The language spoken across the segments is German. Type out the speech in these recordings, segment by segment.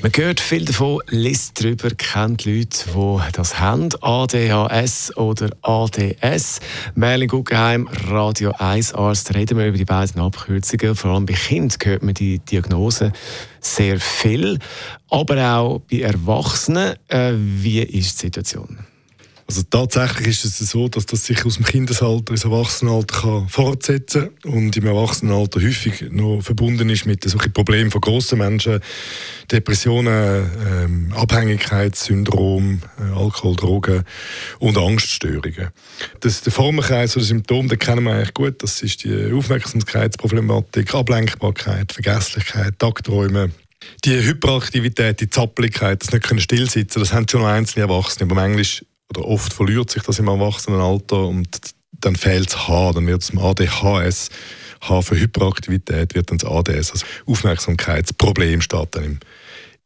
Man hört viel davon, liest darüber, kennt Leute, die das haben. ADHS oder ADS. Merlin Guggenheim, Radio 1 Arzt, reden wir über die beiden Abkürzungen. Vor allem bei Kindern hört man die Diagnose sehr viel. Aber auch bei Erwachsenen. Äh, wie ist die Situation? Also tatsächlich ist es so, dass das sich aus dem Kindesalter ins Erwachsenenalter kann fortsetzen und im Erwachsenenalter häufig noch verbunden ist mit solchen Problemen von grossen Menschen, Depressionen, ähm, Abhängigkeitssyndrom, äh, Alkohol, Drogen und Angststörungen. Das, der Formenkreis oder Symptom, den kennen wir eigentlich gut. Das ist die Aufmerksamkeitsproblematik, Ablenkbarkeit, Vergesslichkeit, Tagträume, die Hyperaktivität, die Zappeligkeit, das nicht können stillsitzen, das haben schon einzelne Erwachsene, aber manchmal oder oft verliert sich das im Erwachsenenalter und dann fehlt das H, dann wird es zum ADHS. H für Hyperaktivität wird dann das ADS, also Aufmerksamkeitsproblem steht dann im,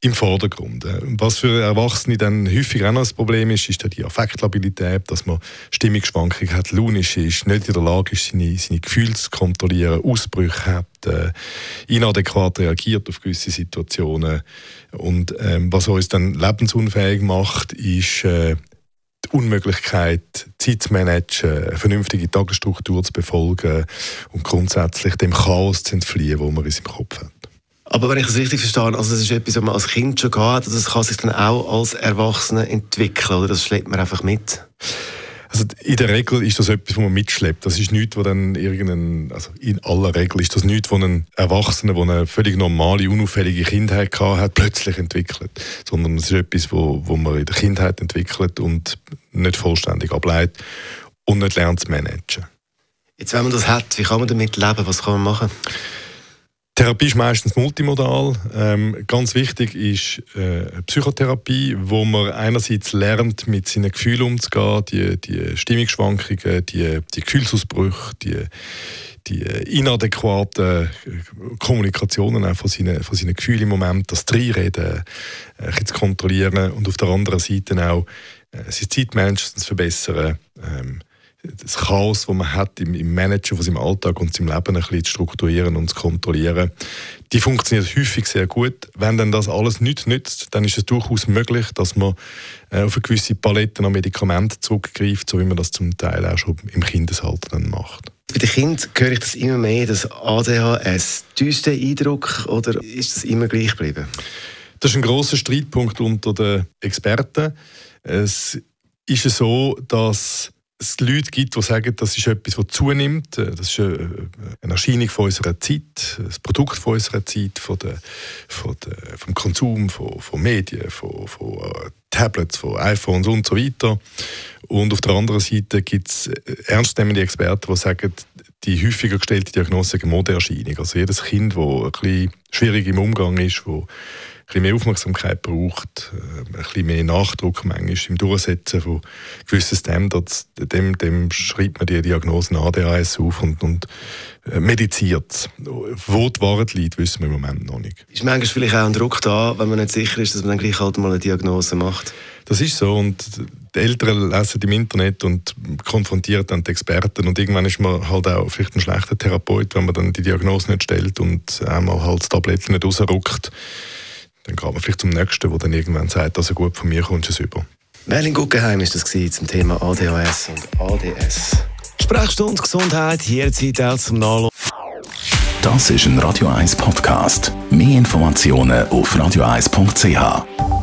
im Vordergrund. Was für Erwachsene dann häufig auch noch das Problem ist, ist die Affektlabilität, dass man Stimmungsschwankungen hat, launisch ist, nicht in der Lage ist, seine, seine Gefühle zu kontrollieren, Ausbrüche hat, äh, inadäquat reagiert auf gewisse Situationen. Und ähm, was uns dann lebensunfähig macht, ist äh, Unmöglichkeit, Zeit zu managen, eine vernünftige Tagesstruktur zu befolgen und grundsätzlich dem Chaos zu entfliehen, wo man in seinem Kopf hat. Aber wenn ich das richtig verstehe, also das ist etwas, was man als Kind schon hat, also das kann sich dann auch als Erwachsener entwickeln, oder das schleppt man einfach mit? Also in der Regel ist das etwas, was man mitschleppt. Das ist nichts, was dann irgendein, also in aller Regel ist das nichts, was ein Erwachsener, der eine völlig normale, unauffällige Kindheit hat, plötzlich entwickelt. Sondern es ist etwas, wo, wo man in der Kindheit entwickelt und nicht vollständig ableitet und nicht lernt zu managen. Jetzt, wenn man das hat, wie kann man damit leben? Was kann man machen? Therapie ist meistens multimodal. Ähm, ganz wichtig ist äh, Psychotherapie, wo man einerseits lernt, mit seinen Gefühlen umzugehen, die, die Stimmungsschwankungen, die, die Gefühlsausbrüche, die, die inadäquaten Kommunikationen auch von seinen, von seinen Gefühlen im Moment, das Dreireden äh, zu kontrollieren und auf der anderen Seite auch äh, sein Zeitmanagement zu verbessern. Ähm, das Chaos, das man hat im, im Managen von seinem Alltag und seinem Leben ein bisschen zu strukturieren und zu kontrollieren, die funktioniert häufig sehr gut. Wenn dann das alles nichts nützt, dann ist es durchaus möglich, dass man äh, auf eine gewisse Palette an Medikamenten zurückgreift, so wie man das zum Teil auch schon im Kindesalter dann macht. Bei den Kindern höre ich das immer mehr, das ADHS. Der Eindruck oder ist das immer gleich geblieben? Das ist ein großer Streitpunkt unter den Experten. Es ist so, dass es Leute gibt, die sagen, das ist etwas, das zunimmt. Das ist eine Erscheinung von unserer Zeit, ein Produkt von unserer Zeit, von der, von der, vom Konsum von, von Medien, von, von äh, Tablets, von iPhones und so weiter. Und auf der anderen Seite gibt es ernstnehmende Experten, die sagen, die häufiger gestellte Diagnose ist eine Modeerscheinung. Also jedes Kind, das ein bisschen schwierig im Umgang ist, das bisschen mehr Aufmerksamkeit braucht, äh, ein bisschen mehr Nachdruck manchmal im Durchsetzen von gewissen Standards, dem, dem schreibt man die Diagnosen ADHS auf und, und äh, mediziert. Wo die Wahrheit liegt, wissen wir im Moment noch nicht. Ist manchmal vielleicht auch ein Druck da, wenn man nicht sicher ist, dass man dann gleich halt mal eine Diagnose macht? Das ist so und die Eltern lesen im Internet und konfrontieren dann die Experten und irgendwann ist man halt auch vielleicht ein schlechter Therapeut, wenn man dann die Diagnose nicht stellt und einmal halt das Tabletten nicht rausrückt dann geht man vielleicht zum Nächsten, der dann irgendwann sagt, also gut, von mir kommst du es über. Merlin Guggenheim ist das zum Thema ADHS und ADS. Sprechstunde Gesundheit, jederzeit auch zum Nachlassen. Das ist ein Radio 1 Podcast. Mehr Informationen auf radio1.ch.